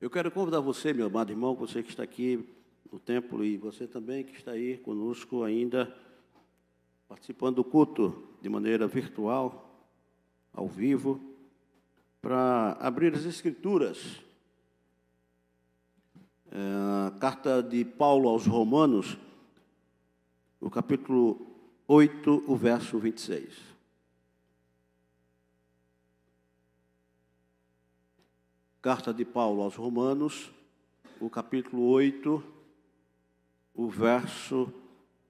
Eu quero convidar você, meu amado irmão, você que está aqui no templo e você também que está aí conosco ainda, participando do culto de maneira virtual, ao vivo, para abrir as Escrituras. É, a carta de Paulo aos Romanos, o capítulo 8, o verso 26. Carta de Paulo aos Romanos, o capítulo 8, o verso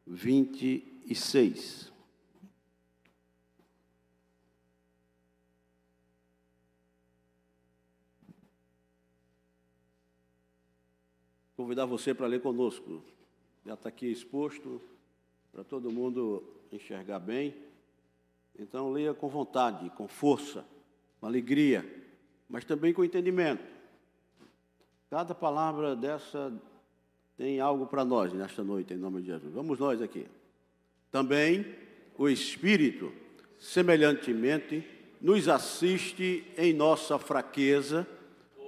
26. Convidar você para ler conosco. Já está aqui exposto para todo mundo enxergar bem. Então, leia com vontade, com força, com alegria mas também com entendimento. Cada palavra dessa tem algo para nós nesta noite, em nome de Jesus. Vamos nós aqui. Também o Espírito, semelhantemente, nos assiste em nossa fraqueza,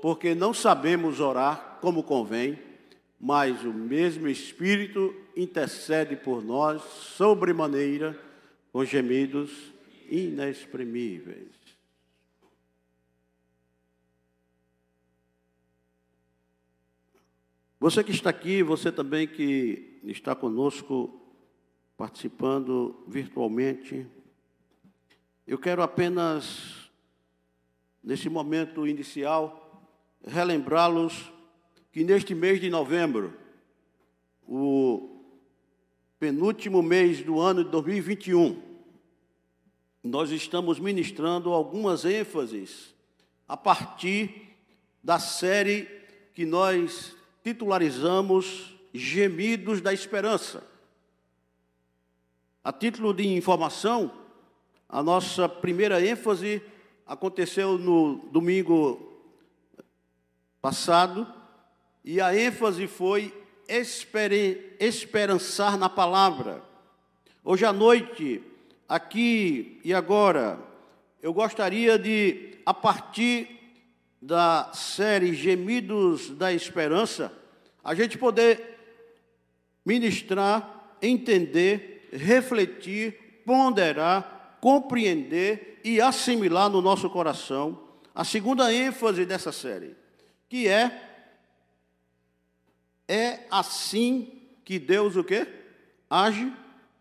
porque não sabemos orar como convém, mas o mesmo Espírito intercede por nós sobremaneira com gemidos inexprimíveis. Você que está aqui, você também que está conosco participando virtualmente, eu quero apenas, nesse momento inicial, relembrá-los que neste mês de novembro, o penúltimo mês do ano de 2021, nós estamos ministrando algumas ênfases a partir da série que nós titularizamos Gemidos da Esperança. A título de informação, a nossa primeira ênfase aconteceu no domingo passado, e a ênfase foi esperançar na palavra. Hoje à noite, aqui e agora, eu gostaria de, a partir da série Gemidos da Esperança, a gente poder ministrar, entender, refletir, ponderar, compreender e assimilar no nosso coração a segunda ênfase dessa série, que é é assim que Deus o quê? Age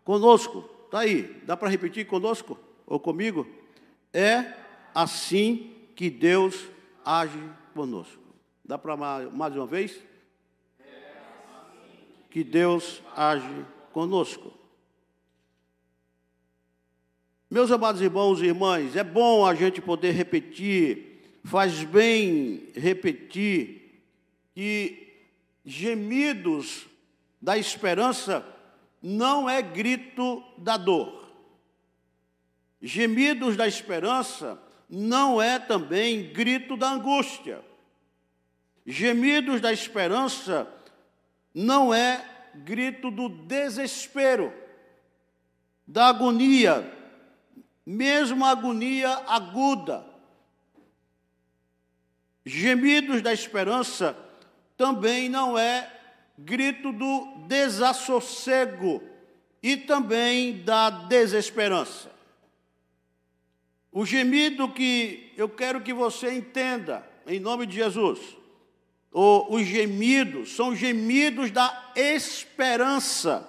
conosco. Tá aí, dá para repetir conosco ou comigo? É assim que Deus conosco. Dá para mais uma vez? Que Deus age conosco. Meus amados irmãos e irmãs, é bom a gente poder repetir, faz bem repetir, que gemidos da esperança não é grito da dor. Gemidos da esperança não é também grito da angústia. Gemidos da esperança não é grito do desespero, da agonia, mesmo agonia aguda. Gemidos da esperança também não é grito do desassossego e também da desesperança. O gemido que eu quero que você entenda, em nome de Jesus, os gemidos são gemidos da esperança,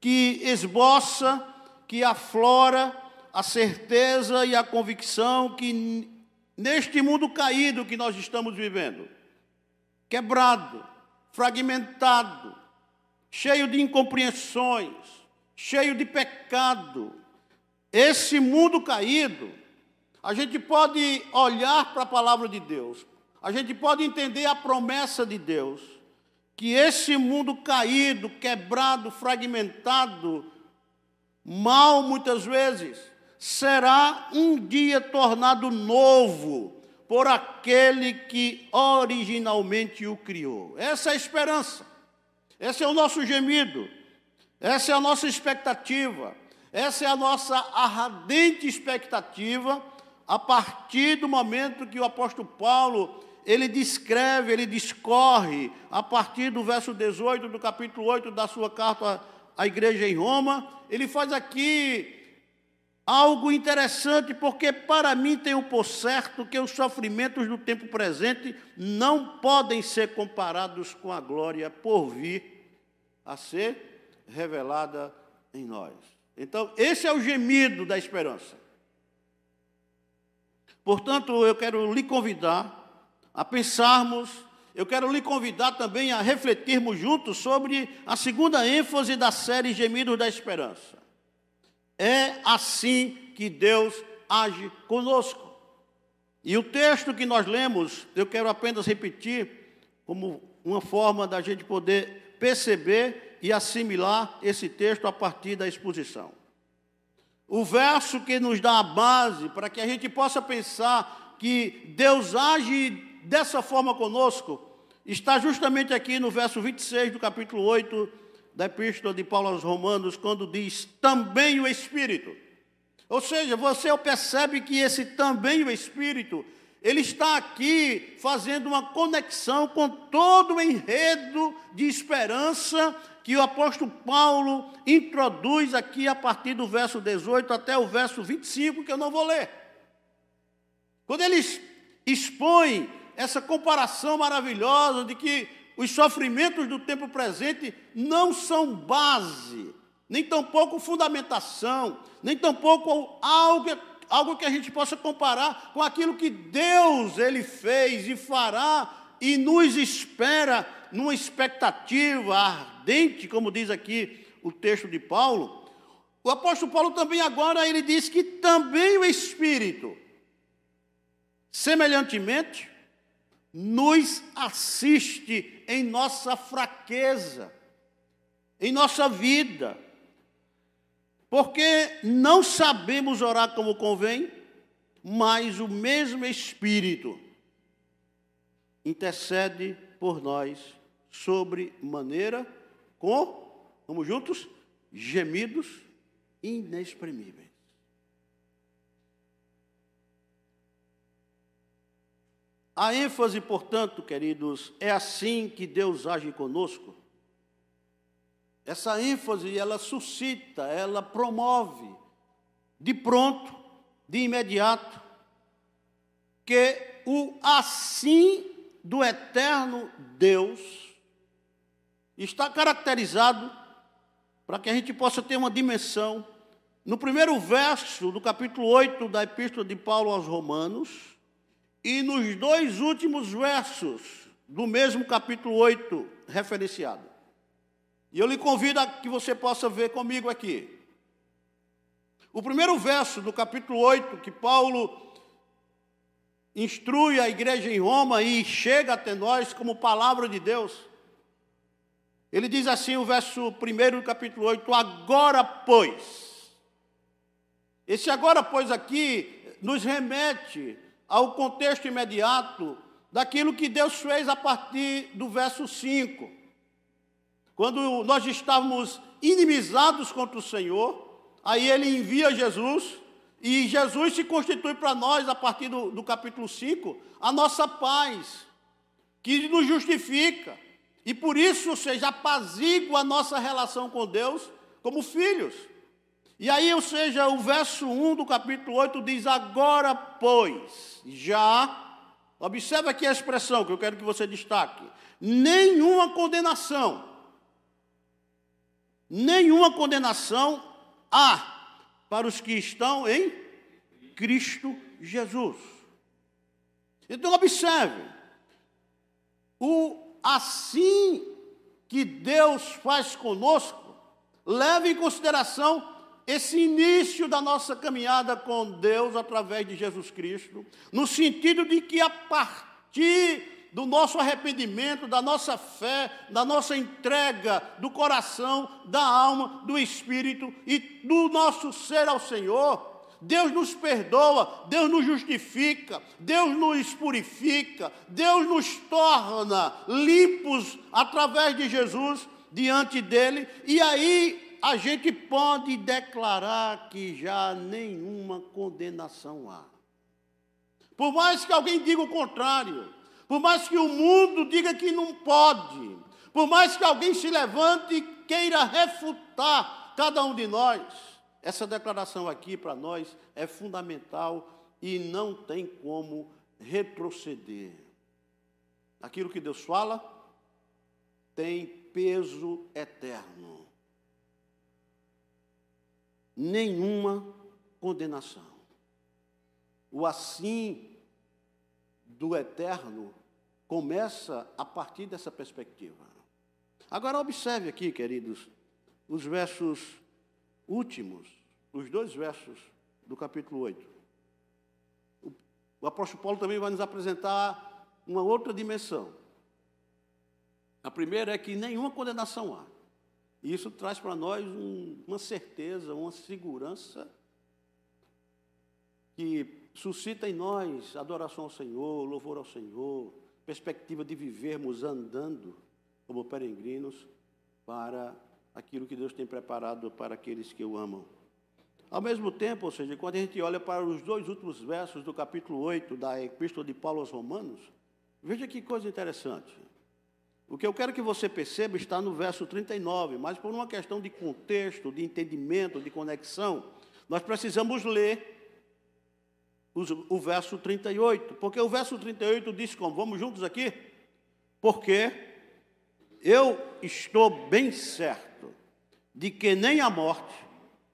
que esboça, que aflora a certeza e a convicção que neste mundo caído que nós estamos vivendo, quebrado, fragmentado, cheio de incompreensões, cheio de pecado, esse mundo caído, a gente pode olhar para a palavra de Deus, a gente pode entender a promessa de Deus, que esse mundo caído, quebrado, fragmentado, mal muitas vezes, será um dia tornado novo por aquele que originalmente o criou. Essa é a esperança, esse é o nosso gemido, essa é a nossa expectativa. Essa é a nossa ardente expectativa a partir do momento que o apóstolo Paulo ele descreve, ele discorre, a partir do verso 18 do capítulo 8 da sua carta à igreja em Roma, ele faz aqui algo interessante, porque para mim tenho por certo que os sofrimentos do tempo presente não podem ser comparados com a glória por vir a ser revelada em nós. Então, esse é o gemido da esperança. Portanto, eu quero lhe convidar a pensarmos, eu quero lhe convidar também a refletirmos juntos sobre a segunda ênfase da série Gemidos da Esperança. É assim que Deus age conosco. E o texto que nós lemos, eu quero apenas repetir, como uma forma da gente poder perceber e assimilar esse texto a partir da exposição. O verso que nos dá a base para que a gente possa pensar que Deus age dessa forma conosco, está justamente aqui no verso 26 do capítulo 8 da Epístola de Paulo aos Romanos, quando diz também o Espírito. Ou seja, você percebe que esse também o Espírito, ele está aqui fazendo uma conexão com todo o enredo de esperança que o apóstolo Paulo introduz aqui a partir do verso 18 até o verso 25, que eu não vou ler. Quando ele expõe essa comparação maravilhosa de que os sofrimentos do tempo presente não são base, nem tampouco fundamentação, nem tampouco algo, algo que a gente possa comparar com aquilo que Deus ele fez e fará e nos espera numa expectativa ardente, como diz aqui o texto de Paulo. O apóstolo Paulo também agora ele diz que também o Espírito, semelhantemente, nos assiste em nossa fraqueza, em nossa vida, porque não sabemos orar como convém, mas o mesmo Espírito intercede por nós sobre maneira com, vamos juntos, gemidos inexprimíveis. A ênfase, portanto, queridos, é assim que Deus age conosco. Essa ênfase, ela suscita, ela promove, de pronto, de imediato, que o assim do eterno Deus está caracterizado para que a gente possa ter uma dimensão. No primeiro verso do capítulo 8 da Epístola de Paulo aos Romanos, e nos dois últimos versos do mesmo capítulo 8 referenciado. E eu lhe convido a que você possa ver comigo aqui. O primeiro verso do capítulo 8, que Paulo instrui a igreja em Roma e chega até nós como palavra de Deus. Ele diz assim, o verso 1 do capítulo 8: Agora, pois. Esse agora, pois, aqui nos remete ao contexto imediato daquilo que Deus fez a partir do verso 5. Quando nós estávamos inimizados contra o Senhor, aí ele envia Jesus, e Jesus se constitui para nós, a partir do, do capítulo 5, a nossa paz, que nos justifica, e por isso, seja, apazigua a nossa relação com Deus como filhos. E aí, ou seja, o verso 1 do capítulo 8 diz: Agora, pois, já, observa aqui a expressão que eu quero que você destaque: nenhuma condenação, nenhuma condenação há para os que estão em Cristo Jesus. Então, observe, o assim que Deus faz conosco, leva em consideração esse início da nossa caminhada com Deus através de Jesus Cristo, no sentido de que a partir do nosso arrependimento, da nossa fé, da nossa entrega do coração, da alma, do espírito e do nosso ser ao Senhor, Deus nos perdoa, Deus nos justifica, Deus nos purifica, Deus nos torna limpos através de Jesus diante dele, e aí a gente pode declarar que já nenhuma condenação há. Por mais que alguém diga o contrário, por mais que o mundo diga que não pode, por mais que alguém se levante e queira refutar cada um de nós, essa declaração aqui para nós é fundamental e não tem como retroceder. Aquilo que Deus fala tem peso eterno. Nenhuma condenação. O assim do eterno começa a partir dessa perspectiva. Agora, observe aqui, queridos, os versos últimos, os dois versos do capítulo 8. O apóstolo Paulo também vai nos apresentar uma outra dimensão. A primeira é que nenhuma condenação há. E isso traz para nós um, uma certeza, uma segurança que suscita em nós adoração ao Senhor, louvor ao Senhor, perspectiva de vivermos andando como peregrinos para aquilo que Deus tem preparado para aqueles que o amam. Ao mesmo tempo, ou seja, quando a gente olha para os dois últimos versos do capítulo 8 da Epístola de Paulo aos Romanos, veja que coisa interessante. O que eu quero que você perceba está no verso 39, mas por uma questão de contexto, de entendimento, de conexão, nós precisamos ler o verso 38, porque o verso 38 diz como? Vamos juntos aqui? Porque eu estou bem certo de que nem a morte,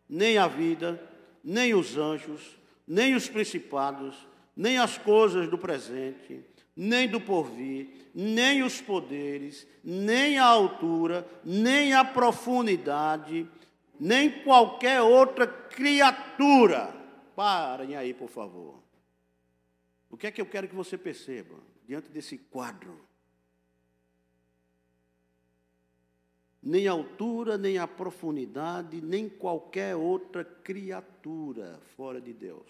nem a vida, nem os anjos, nem os principados, nem as coisas do presente, nem do porvir, nem os poderes, nem a altura, nem a profundidade, nem qualquer outra criatura Parem aí, por favor. O que é que eu quero que você perceba diante desse quadro? Nem altura, nem a profundidade, nem qualquer outra criatura fora de Deus.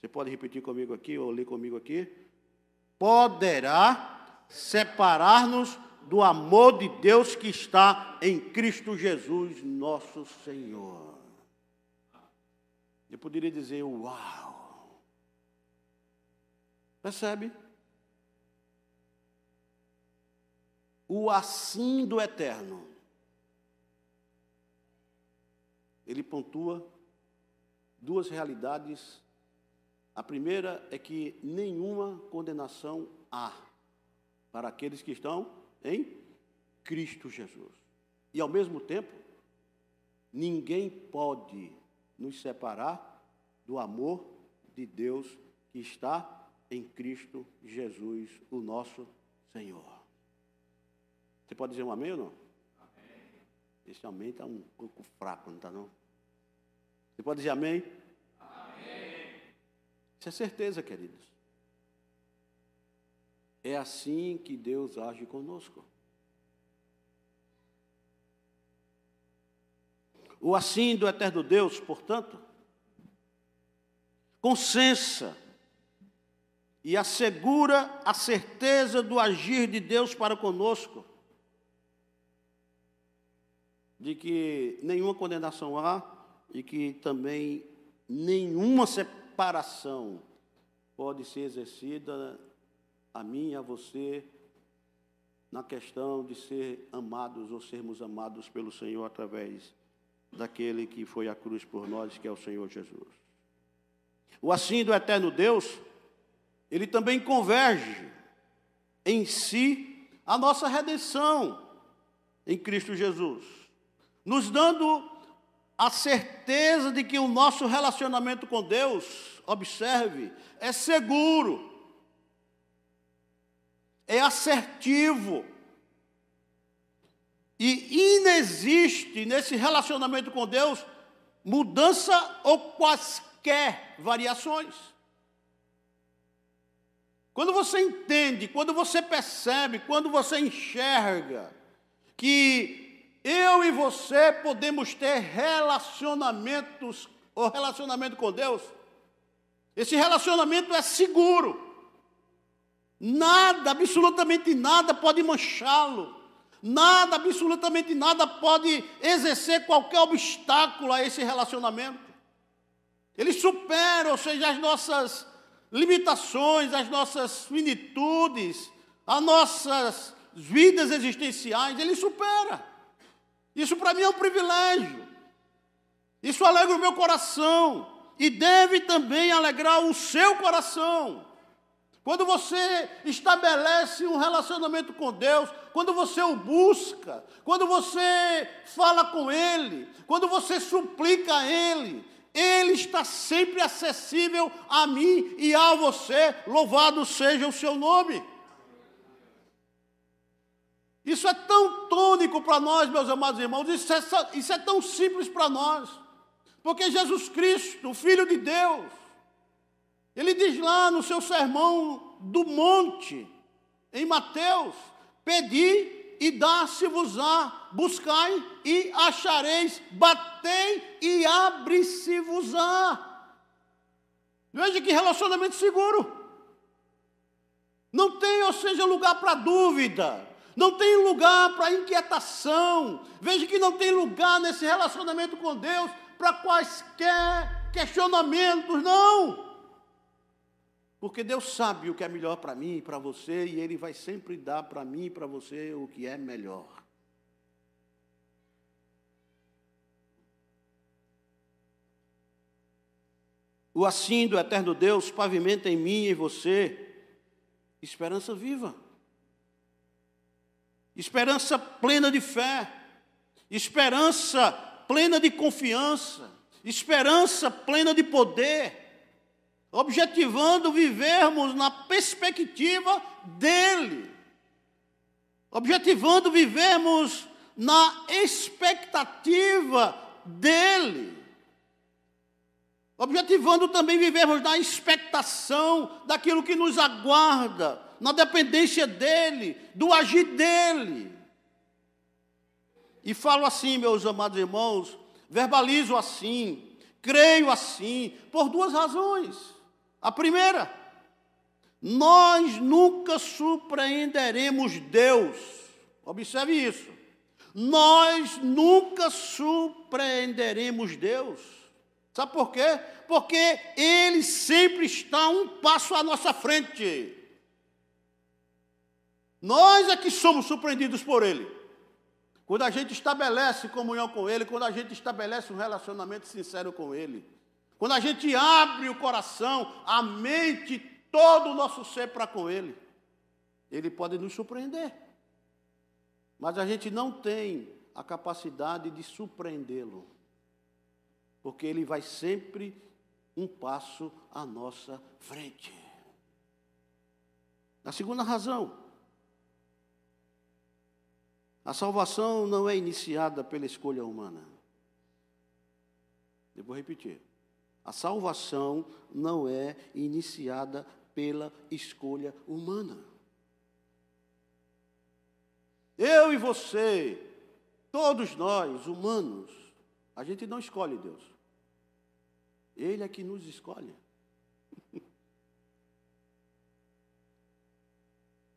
Você pode repetir comigo aqui, ou ler comigo aqui? Poderá separar-nos do amor de Deus que está em Cristo Jesus, nosso Senhor. Eu poderia dizer, uau! Percebe? O assim do eterno. Ele pontua duas realidades. A primeira é que nenhuma condenação há para aqueles que estão em Cristo Jesus. E ao mesmo tempo, ninguém pode nos separar do amor de Deus que está em Cristo Jesus, o nosso Senhor. Você pode dizer um amém ou não? Amém. Esse amém está um pouco fraco, não está não? Você pode dizer amém? Amém. Isso é certeza, queridos. É assim que Deus age conosco. o assim do eterno Deus, portanto, consensa e assegura a certeza do agir de Deus para conosco, de que nenhuma condenação há e que também nenhuma separação pode ser exercida a mim e a você na questão de ser amados ou sermos amados pelo Senhor através daquele que foi à cruz por nós, que é o Senhor Jesus. O assim do eterno Deus, ele também converge em si a nossa redenção em Cristo Jesus, nos dando a certeza de que o nosso relacionamento com Deus, observe, é seguro, é assertivo, e inexiste nesse relacionamento com Deus mudança ou quaisquer variações. Quando você entende, quando você percebe, quando você enxerga que eu e você podemos ter relacionamentos, ou relacionamento com Deus, esse relacionamento é seguro. Nada, absolutamente nada pode manchá-lo. Nada, absolutamente nada pode exercer qualquer obstáculo a esse relacionamento. Ele supera, ou seja, as nossas limitações, as nossas finitudes, as nossas vidas existenciais, Ele supera. Isso para mim é um privilégio. Isso alegra o meu coração e deve também alegrar o seu coração. Quando você estabelece um relacionamento com Deus, quando você o busca, quando você fala com Ele, quando você suplica a Ele, Ele está sempre acessível a mim e a você. Louvado seja o seu nome. Isso é tão tônico para nós, meus amados irmãos, isso é, isso é tão simples para nós. Porque Jesus Cristo, o Filho de Deus, ele diz lá no seu sermão do monte, em Mateus: Pedi e dá-se-vos-á, buscai e achareis, batei e abre-se-vos-á. Veja que relacionamento seguro. Não tem, ou seja, lugar para dúvida não tem lugar para inquietação. Veja que não tem lugar nesse relacionamento com Deus para quaisquer questionamentos, não. Porque Deus sabe o que é melhor para mim e para você, e Ele vai sempre dar para mim e para você o que é melhor. O assim do eterno Deus pavimenta em mim e em você esperança viva esperança plena de fé, esperança plena de confiança, esperança plena de poder, objetivando vivermos na perspectiva dele, objetivando vivermos na expectativa dele. Objetivando também vivermos na expectação daquilo que nos aguarda, na dependência dele, do agir dele. E falo assim, meus amados irmãos, verbalizo assim, creio assim, por duas razões. A primeira, nós nunca surpreenderemos Deus. Observe isso. Nós nunca surpreenderemos Deus. Sabe por quê? Porque Ele sempre está um passo à nossa frente. Nós é que somos surpreendidos por Ele. Quando a gente estabelece comunhão com Ele, quando a gente estabelece um relacionamento sincero com Ele, quando a gente abre o coração, a mente, todo o nosso ser para com Ele, Ele pode nos surpreender. Mas a gente não tem a capacidade de surpreendê-lo, porque Ele vai sempre um passo à nossa frente. A segunda razão, a salvação não é iniciada pela escolha humana. Eu vou repetir. A salvação não é iniciada pela escolha humana. Eu e você, todos nós, humanos, a gente não escolhe Deus. Ele é que nos escolhe.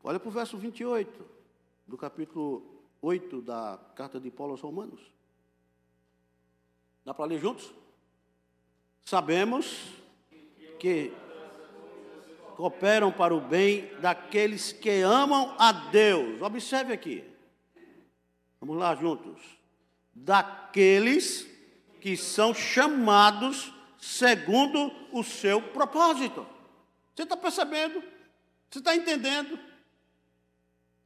Olha para o verso 28 do capítulo 8 da carta de Paulo aos Romanos. Dá para ler juntos? Sabemos que cooperam para o bem daqueles que amam a Deus. Observe aqui. Vamos lá juntos. Daqueles que são chamados segundo o seu propósito. Você está percebendo? Você está entendendo?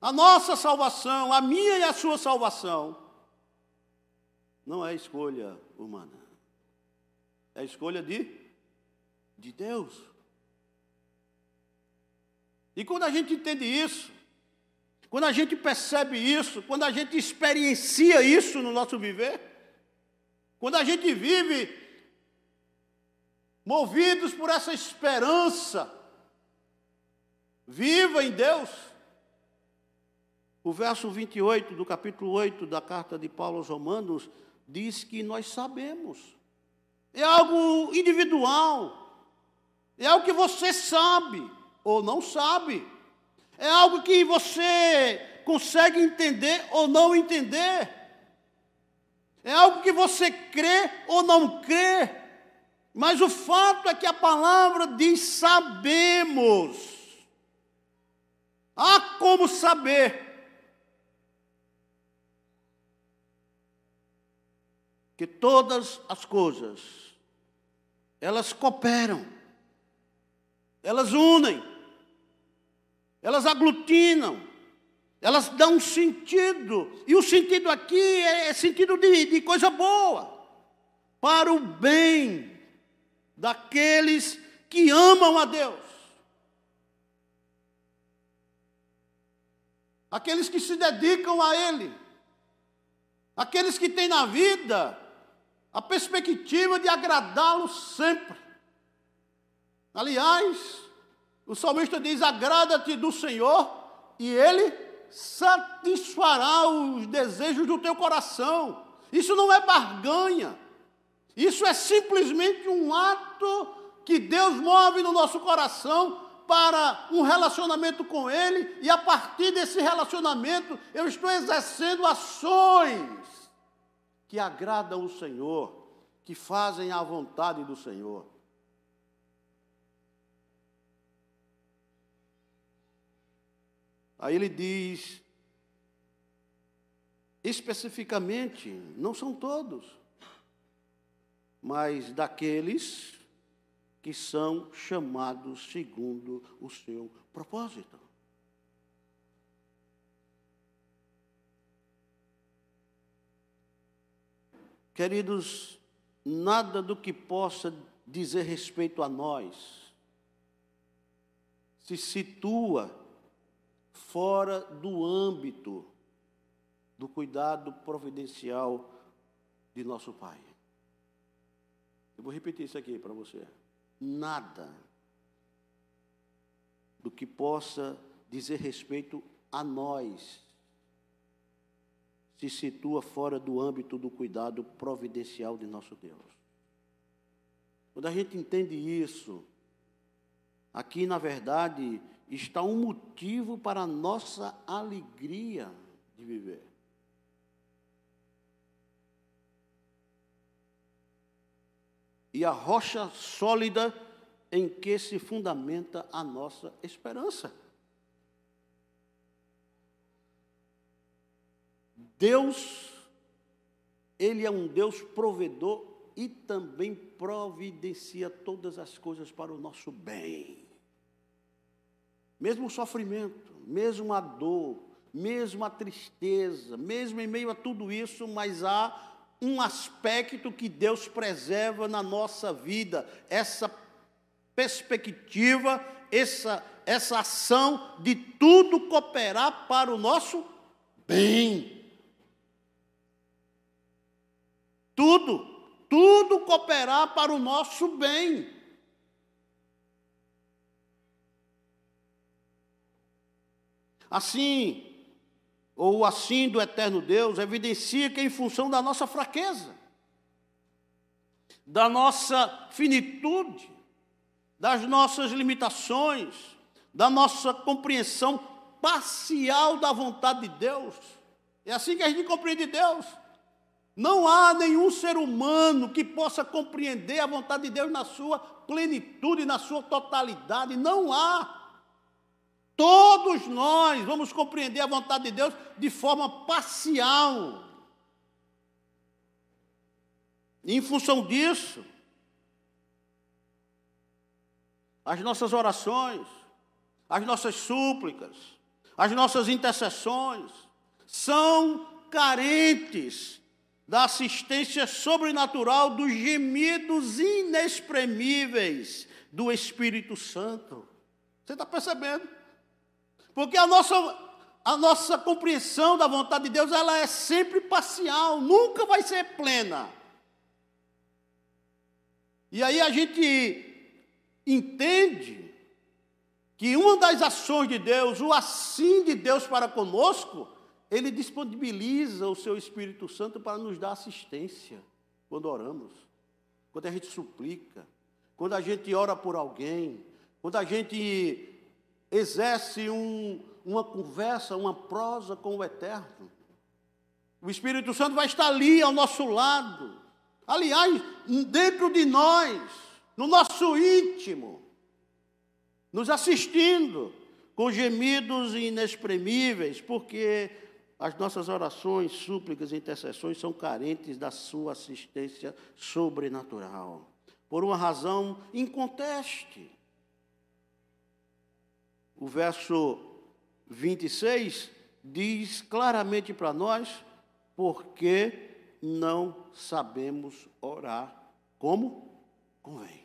A nossa salvação, a minha e a sua salvação, não é escolha humana. É escolha de, de Deus. E quando a gente entende isso, quando a gente percebe isso, quando a gente experiencia isso no nosso viver, quando a gente vive movidos por essa esperança viva em Deus, o verso 28 do capítulo 8 da carta de Paulo aos Romanos diz que nós sabemos. É algo individual. É algo que você sabe ou não sabe. É algo que você consegue entender ou não entender. É algo que você crê ou não crê. Mas o fato é que a palavra diz sabemos. Há como saber. Que todas as coisas, elas cooperam, elas unem, elas aglutinam, elas dão sentido. E o sentido aqui é, é sentido de, de coisa boa, para o bem daqueles que amam a Deus. Aqueles que se dedicam a Ele. Aqueles que têm na vida a perspectiva de agradá-lo sempre. Aliás, o salmista diz: agrada-te do Senhor e Ele satisfará os desejos do teu coração. Isso não é barganha. Isso é simplesmente um ato que Deus move no nosso coração para um relacionamento com Ele, e a partir desse relacionamento eu estou exercendo ações que agradam o Senhor, que fazem a vontade do Senhor. Aí ele diz, especificamente, não são todos mas daqueles que são chamados segundo o seu propósito. Queridos, nada do que possa dizer respeito a nós se situa fora do âmbito do cuidado providencial de nosso Pai. Eu vou repetir isso aqui para você. Nada do que possa dizer respeito a nós se situa fora do âmbito do cuidado providencial de nosso Deus. Quando a gente entende isso, aqui na verdade está um motivo para a nossa alegria de viver. e a rocha sólida em que se fundamenta a nossa esperança. Deus, Ele é um Deus provedor e também providencia todas as coisas para o nosso bem. Mesmo o sofrimento, mesmo a dor, mesmo a tristeza, mesmo em meio a tudo isso, mas há um aspecto que Deus preserva na nossa vida, essa perspectiva, essa, essa ação de tudo cooperar para o nosso bem. Tudo, tudo cooperar para o nosso bem. Assim, ou assim do eterno Deus, evidencia que, em função da nossa fraqueza, da nossa finitude, das nossas limitações, da nossa compreensão parcial da vontade de Deus, é assim que a gente compreende Deus. Não há nenhum ser humano que possa compreender a vontade de Deus na sua plenitude, na sua totalidade. Não há. Todos nós vamos compreender a vontade de Deus de forma parcial. E em função disso, as nossas orações, as nossas súplicas, as nossas intercessões são carentes da assistência sobrenatural dos gemidos inexprimíveis do Espírito Santo. Você está percebendo? Porque a nossa, a nossa compreensão da vontade de Deus, ela é sempre parcial, nunca vai ser plena. E aí a gente entende que uma das ações de Deus, o assim de Deus para conosco, ele disponibiliza o seu Espírito Santo para nos dar assistência quando oramos, quando a gente suplica, quando a gente ora por alguém, quando a gente exerce um, uma conversa, uma prosa com o Eterno. O Espírito Santo vai estar ali ao nosso lado, Aliás, dentro de nós, no nosso íntimo, nos assistindo com gemidos inexprimíveis, porque as nossas orações, súplicas e intercessões são carentes da sua assistência sobrenatural. Por uma razão inconteste. O verso 26 diz claramente para nós porque não sabemos orar como convém.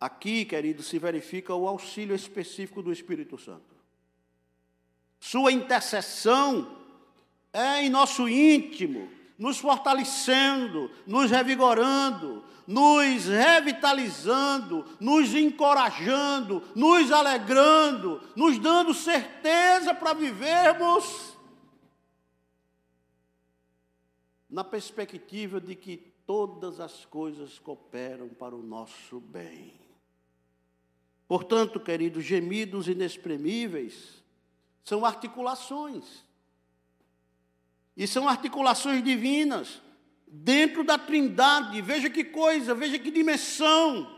Aqui, querido, se verifica o auxílio específico do Espírito Santo. Sua intercessão é em nosso íntimo, nos fortalecendo, nos revigorando, nos revitalizando, nos encorajando, nos alegrando, nos dando certeza para vivermos na perspectiva de que todas as coisas cooperam para o nosso bem. Portanto, queridos, gemidos inexprimíveis são articulações. E são articulações divinas dentro da Trindade. Veja que coisa, veja que dimensão.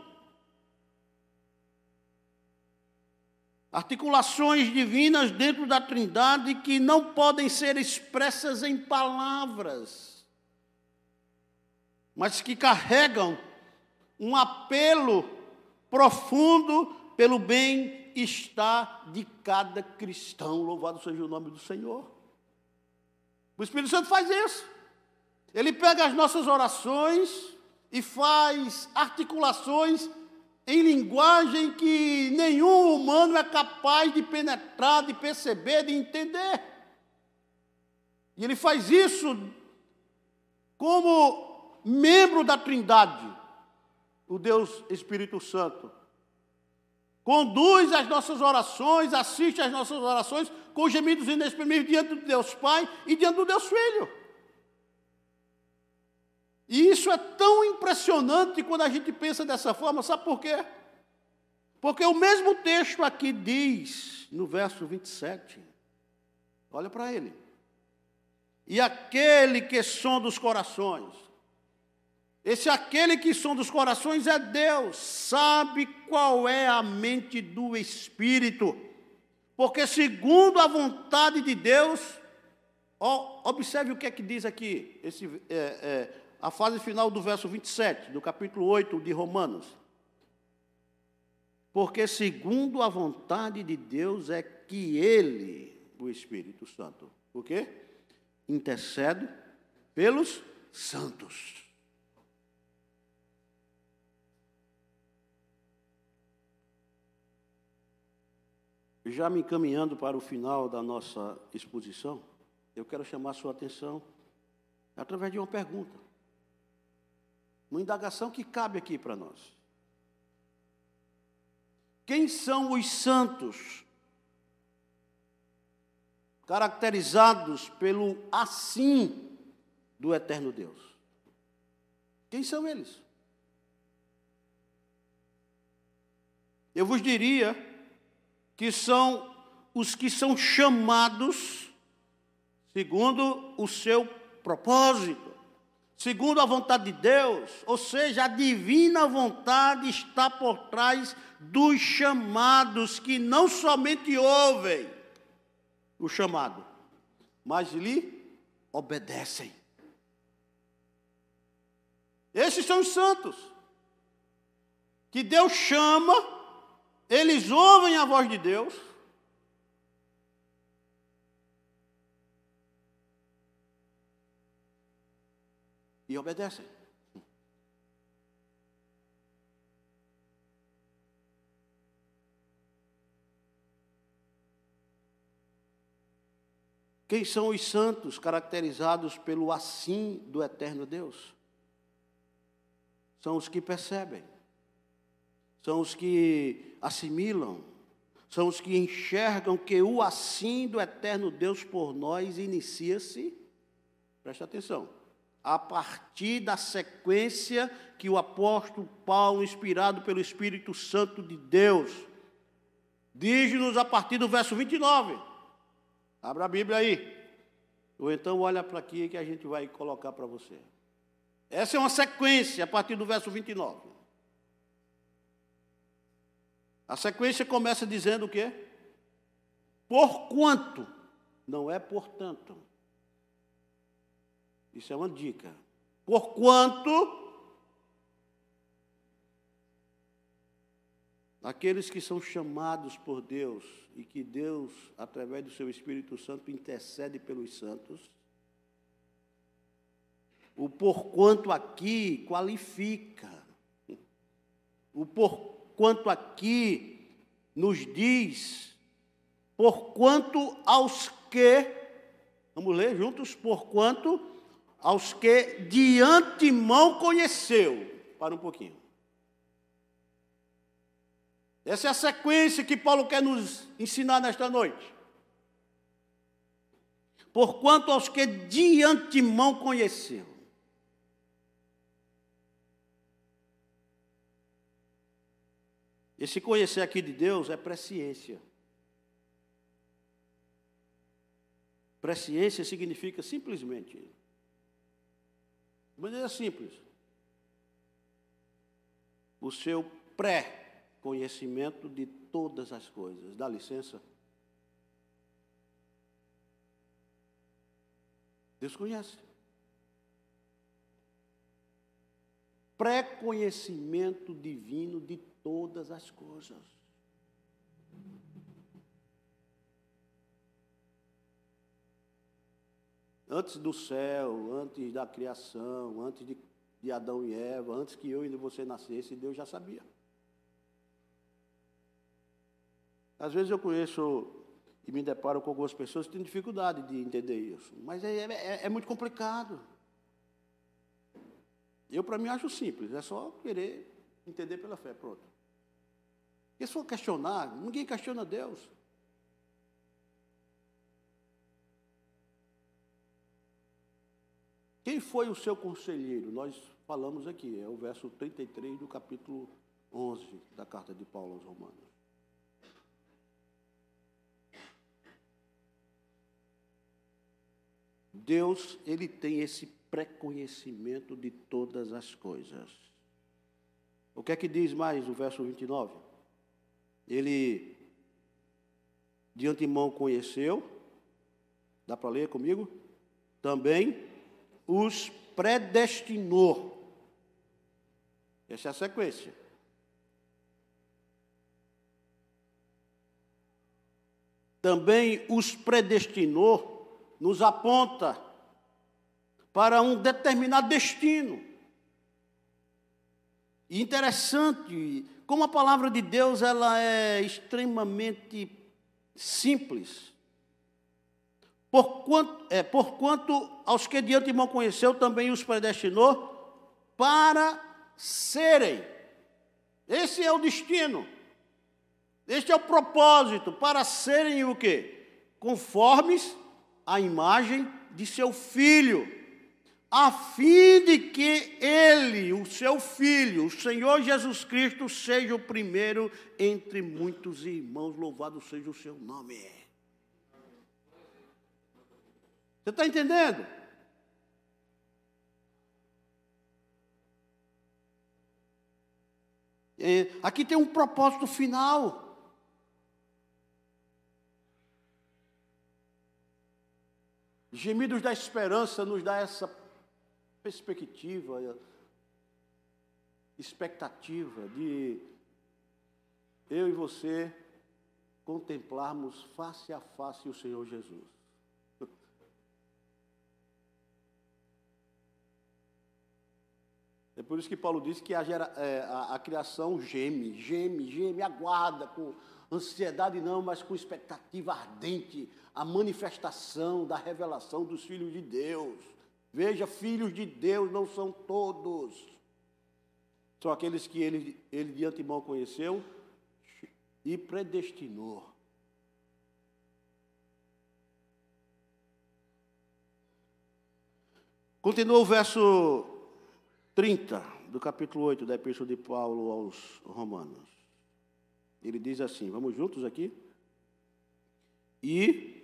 Articulações divinas dentro da Trindade que não podem ser expressas em palavras, mas que carregam um apelo profundo pelo bem-estar de cada cristão. Louvado seja o nome do Senhor. O Espírito Santo faz isso. Ele pega as nossas orações e faz articulações em linguagem que nenhum humano é capaz de penetrar, de perceber, de entender. E ele faz isso como membro da Trindade, o Deus Espírito Santo conduz as nossas orações, assiste às nossas orações com gemidos inexprimíveis diante do Deus Pai e diante do Deus Filho. E isso é tão impressionante quando a gente pensa dessa forma, sabe por quê? Porque o mesmo texto aqui diz, no verso 27, olha para ele. E aquele que sonda os corações, esse aquele que som dos corações é Deus, sabe qual é a mente do Espírito, porque segundo a vontade de Deus, ó, observe o que é que diz aqui, esse, é, é, a fase final do verso 27, do capítulo 8 de Romanos. Porque segundo a vontade de Deus é que Ele, o Espírito Santo, o quê? Intercede pelos santos. Já me encaminhando para o final da nossa exposição, eu quero chamar a sua atenção através de uma pergunta. Uma indagação que cabe aqui para nós. Quem são os santos caracterizados pelo assim do eterno Deus? Quem são eles? Eu vos diria que são os que são chamados segundo o seu propósito, segundo a vontade de Deus, ou seja, a divina vontade está por trás dos chamados que não somente ouvem o chamado, mas lhe obedecem. Esses são os santos que Deus chama eles ouvem a voz de Deus. E obedecem. Quem são os santos caracterizados pelo assim do eterno Deus? São os que percebem são os que assimilam, são os que enxergam que o assim do eterno Deus por nós inicia-se, presta atenção, a partir da sequência que o apóstolo Paulo, inspirado pelo Espírito Santo de Deus, diz-nos a partir do verso 29. Abra a Bíblia aí. Ou então olha para aqui que a gente vai colocar para você. Essa é uma sequência a partir do verso 29. A sequência começa dizendo o quê? Porquanto, não é portanto. Isso é uma dica. Porquanto aqueles que são chamados por Deus e que Deus, através do seu Espírito Santo, intercede pelos santos, o porquanto aqui qualifica. O porquanto aqui nos diz, porquanto aos que, vamos ler juntos, porquanto aos que de antemão conheceu. Para um pouquinho. Essa é a sequência que Paulo quer nos ensinar nesta noite. Porquanto aos que de antemão conheceu. Esse conhecer aqui de Deus é presciência. Presciência significa simplesmente, de maneira simples, o seu pré-conhecimento de todas as coisas. Dá licença? Deus conhece. Pré-conhecimento divino de todas as coisas. Antes do céu, antes da criação, antes de, de Adão e Eva, antes que eu e você nascesse, Deus já sabia. Às vezes eu conheço e me deparo com algumas pessoas que têm dificuldade de entender isso, mas é, é, é muito complicado. Eu, para mim, acho simples, é só querer entender pela fé, pronto. E se for questionar, ninguém questiona Deus. Quem foi o seu conselheiro? Nós falamos aqui, é o verso 33 do capítulo 11 da carta de Paulo aos Romanos. Deus, ele tem esse preconhecimento de todas as coisas. O que é que diz mais o verso 29? Ele de antemão conheceu, dá para ler comigo? Também os predestinou. Essa é a sequência. Também os predestinou, nos aponta para um determinado destino. E interessante como a palavra de Deus ela é extremamente simples. Porquanto, é, porquanto aos que de antemão conheceu, também os predestinou para serem. Esse é o destino. Este é o propósito, para serem o quê? Conformes à imagem de seu filho a fim de que ele, o seu filho, o Senhor Jesus Cristo, seja o primeiro entre muitos irmãos, louvado seja o seu nome. Você está entendendo? É, aqui tem um propósito final. Gemidos da esperança nos dá essa perspectiva, expectativa de eu e você contemplarmos face a face o Senhor Jesus. É por isso que Paulo diz que a, gera, é, a, a criação geme, geme, geme, aguarda com ansiedade não, mas com expectativa ardente a manifestação da revelação dos filhos de Deus. Veja, filhos de Deus não são todos. São aqueles que ele, ele de antemão conheceu e predestinou. Continua o verso 30 do capítulo 8 da Epístola de Paulo aos Romanos. Ele diz assim: vamos juntos aqui? E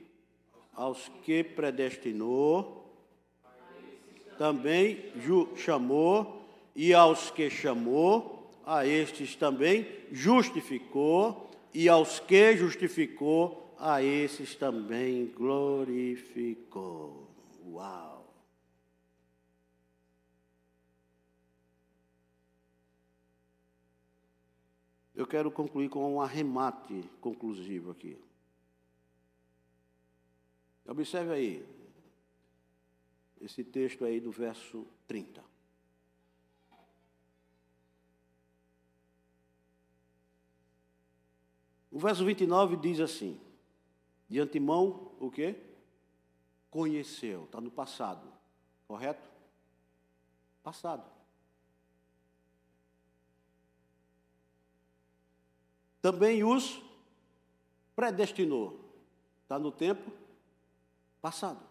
Aos que predestinou, também chamou, e aos que chamou, a estes também justificou, e aos que justificou, a esses também glorificou. Uau! Eu quero concluir com um arremate conclusivo aqui. Observe aí, esse texto aí do verso 30. O verso 29 diz assim: De antemão, o quê? Conheceu, está no passado, correto? Passado. Também os predestinou. Está no tempo passado.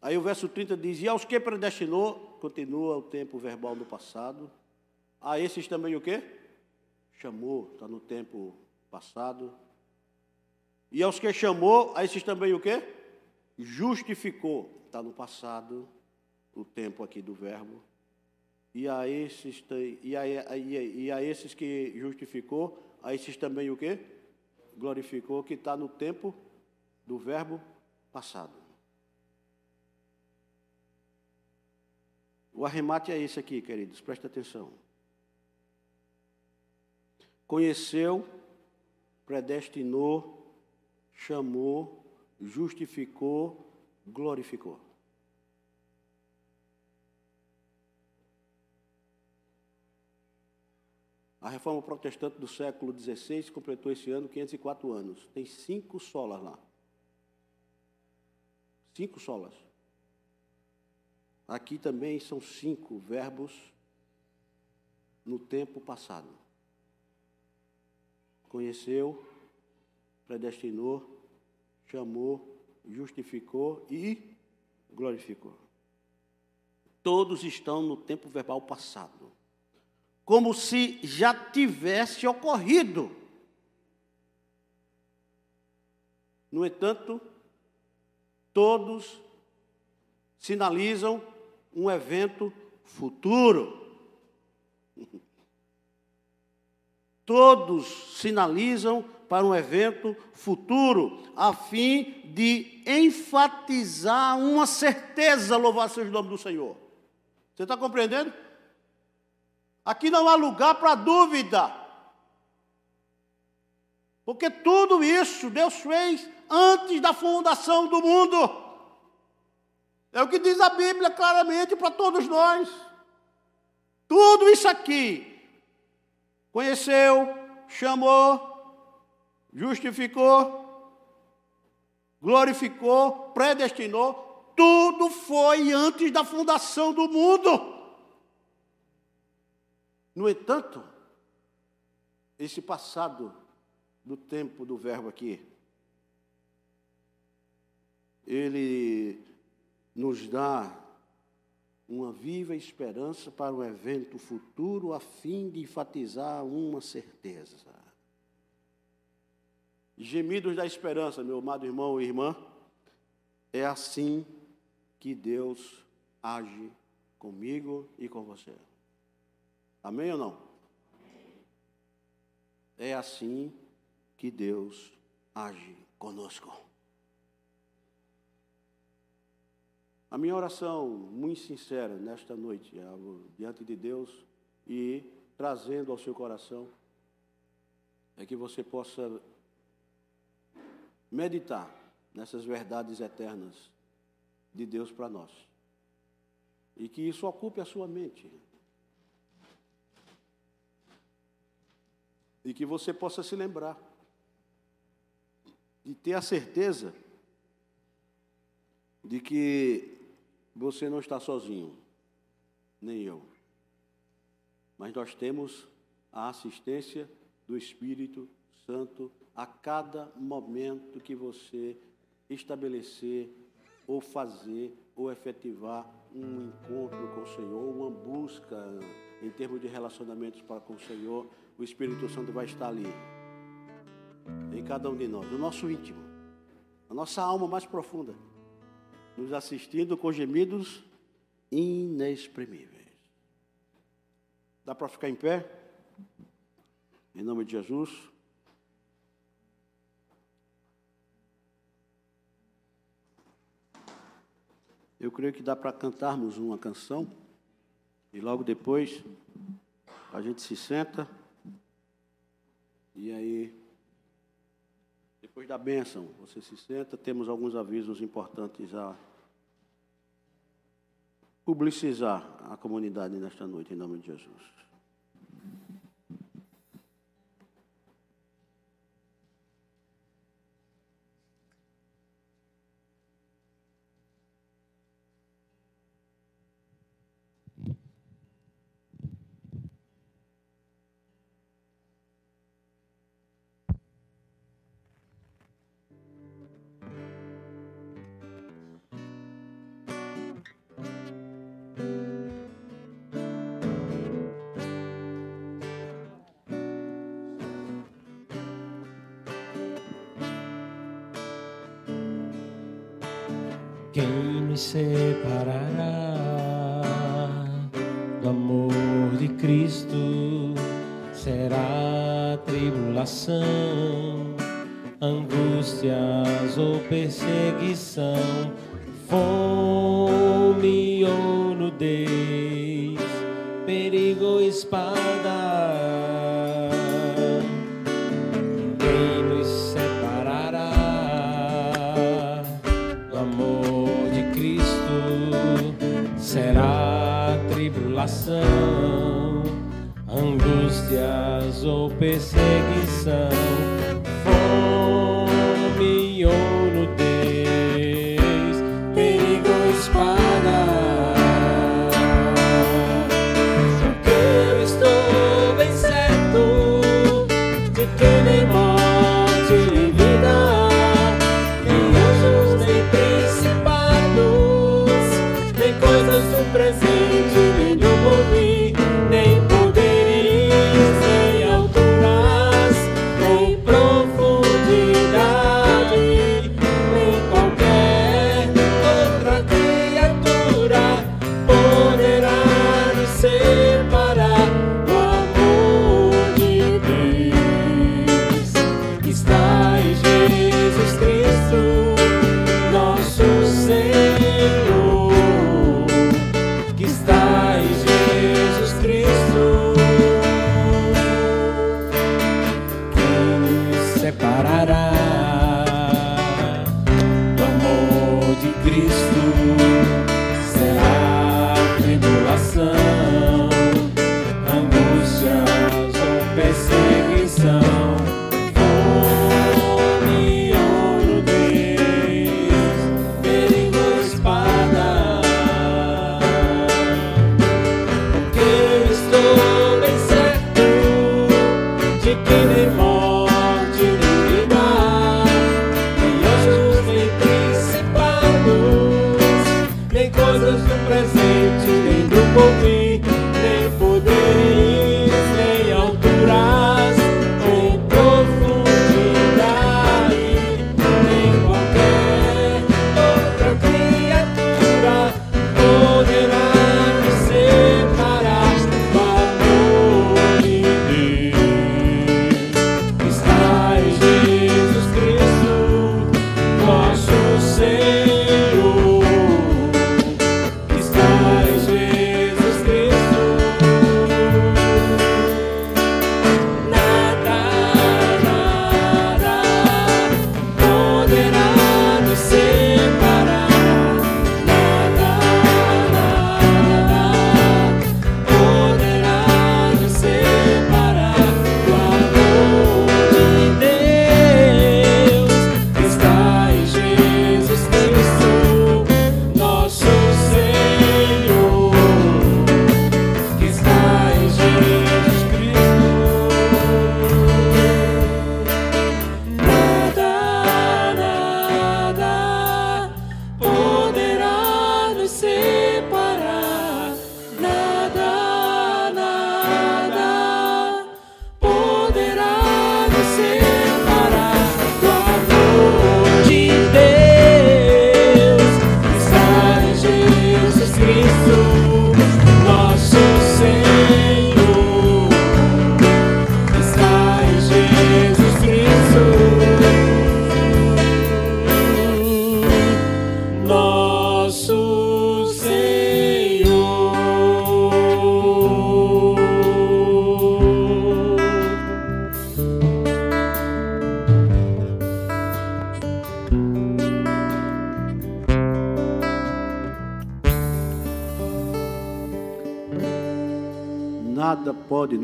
Aí o verso 30 diz: E aos que predestinou, continua o tempo verbal do passado. A esses também o quê? Chamou, está no tempo passado. E aos que chamou, a esses também o quê? Justificou, está no passado, o tempo aqui do verbo e a esses, e a, e a esses que justificou, a esses também o quê? Glorificou, que está no tempo do verbo passado. O arremate é esse aqui, queridos, presta atenção. Conheceu, predestinou, chamou, justificou, glorificou. A reforma protestante do século XVI completou esse ano 504 anos. Tem cinco solas lá. Cinco solas. Aqui também são cinco verbos no tempo passado. Conheceu, predestinou, chamou, justificou e glorificou. Todos estão no tempo verbal passado como se já tivesse ocorrido. No entanto, todos sinalizam um evento futuro. Todos sinalizam para um evento futuro, a fim de enfatizar uma certeza, louvado seja o nome do Senhor. Você está compreendendo? Aqui não há lugar para dúvida. Porque tudo isso Deus fez antes da fundação do mundo. É o que diz a Bíblia claramente para todos nós. Tudo isso aqui conheceu, chamou, justificou, glorificou, predestinou, tudo foi antes da fundação do mundo. No entanto, esse passado do tempo do verbo aqui, ele nos dá uma viva esperança para um evento futuro a fim de enfatizar uma certeza. Gemidos da esperança, meu amado irmão e irmã, é assim que Deus age comigo e com você. Amém ou não? É assim que Deus age conosco. A minha oração, muito sincera, nesta noite, diante de Deus e trazendo ao seu coração, é que você possa meditar nessas verdades eternas de Deus para nós. E que isso ocupe a sua mente. e que você possa se lembrar e ter a certeza de que você não está sozinho, nem eu. Mas nós temos a assistência do Espírito Santo a cada momento que você estabelecer ou fazer ou efetivar um encontro com o Senhor, uma busca em termos de relacionamentos para com o Senhor, o Espírito Santo vai estar ali em cada um de nós, no nosso íntimo, a nossa alma mais profunda, nos assistindo com gemidos inexprimíveis. Dá para ficar em pé? Em nome de Jesus. Eu creio que dá para cantarmos uma canção e logo depois a gente se senta e aí depois da bênção você se senta, temos alguns avisos importantes a publicizar a comunidade nesta noite em nome de Jesus.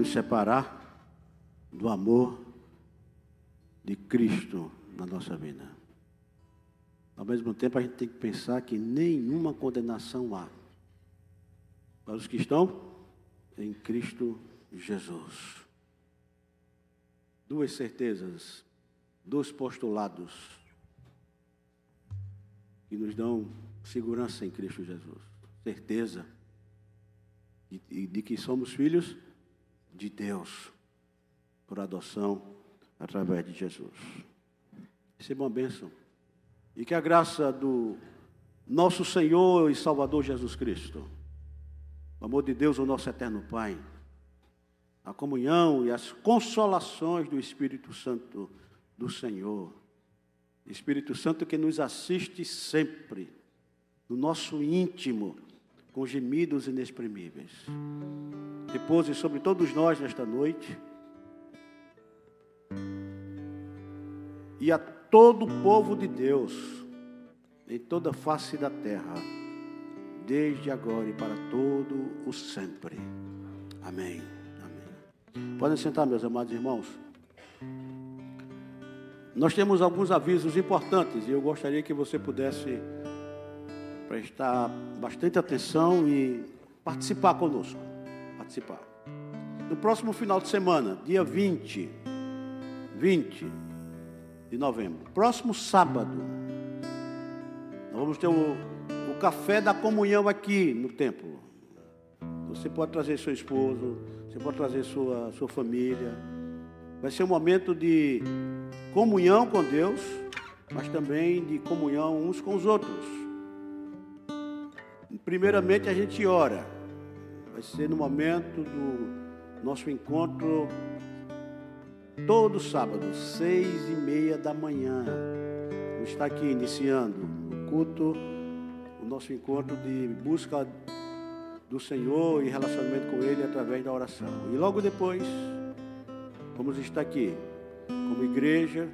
Nos separar do amor de Cristo na nossa vida. Ao mesmo tempo, a gente tem que pensar que nenhuma condenação há para os que estão em Cristo Jesus. Duas certezas, dois postulados que nos dão segurança em Cristo Jesus. Certeza de, de que somos filhos de Deus por adoção através de Jesus. Isso é uma bênção. E que a graça do nosso Senhor e Salvador Jesus Cristo, o amor de Deus, o nosso eterno Pai, a comunhão e as consolações do Espírito Santo do Senhor, Espírito Santo que nos assiste sempre, no nosso íntimo, com gemidos inexprimíveis. Repouse sobre todos nós nesta noite e a todo o povo de Deus, em toda a face da terra, desde agora e para todo o sempre. Amém. Amém. Podem sentar, meus amados irmãos. Nós temos alguns avisos importantes e eu gostaria que você pudesse prestar bastante atenção e participar conosco. Participar. No próximo final de semana, dia 20, 20 de novembro, próximo sábado, nós vamos ter o, o café da comunhão aqui no templo. Você pode trazer seu esposo, você pode trazer sua, sua família. Vai ser um momento de comunhão com Deus, mas também de comunhão uns com os outros. Primeiramente a gente ora. Vai ser no momento do nosso encontro todo sábado, seis e meia da manhã. Estar aqui iniciando o culto, o nosso encontro de busca do Senhor e relacionamento com Ele através da oração. E logo depois, vamos estar aqui como igreja.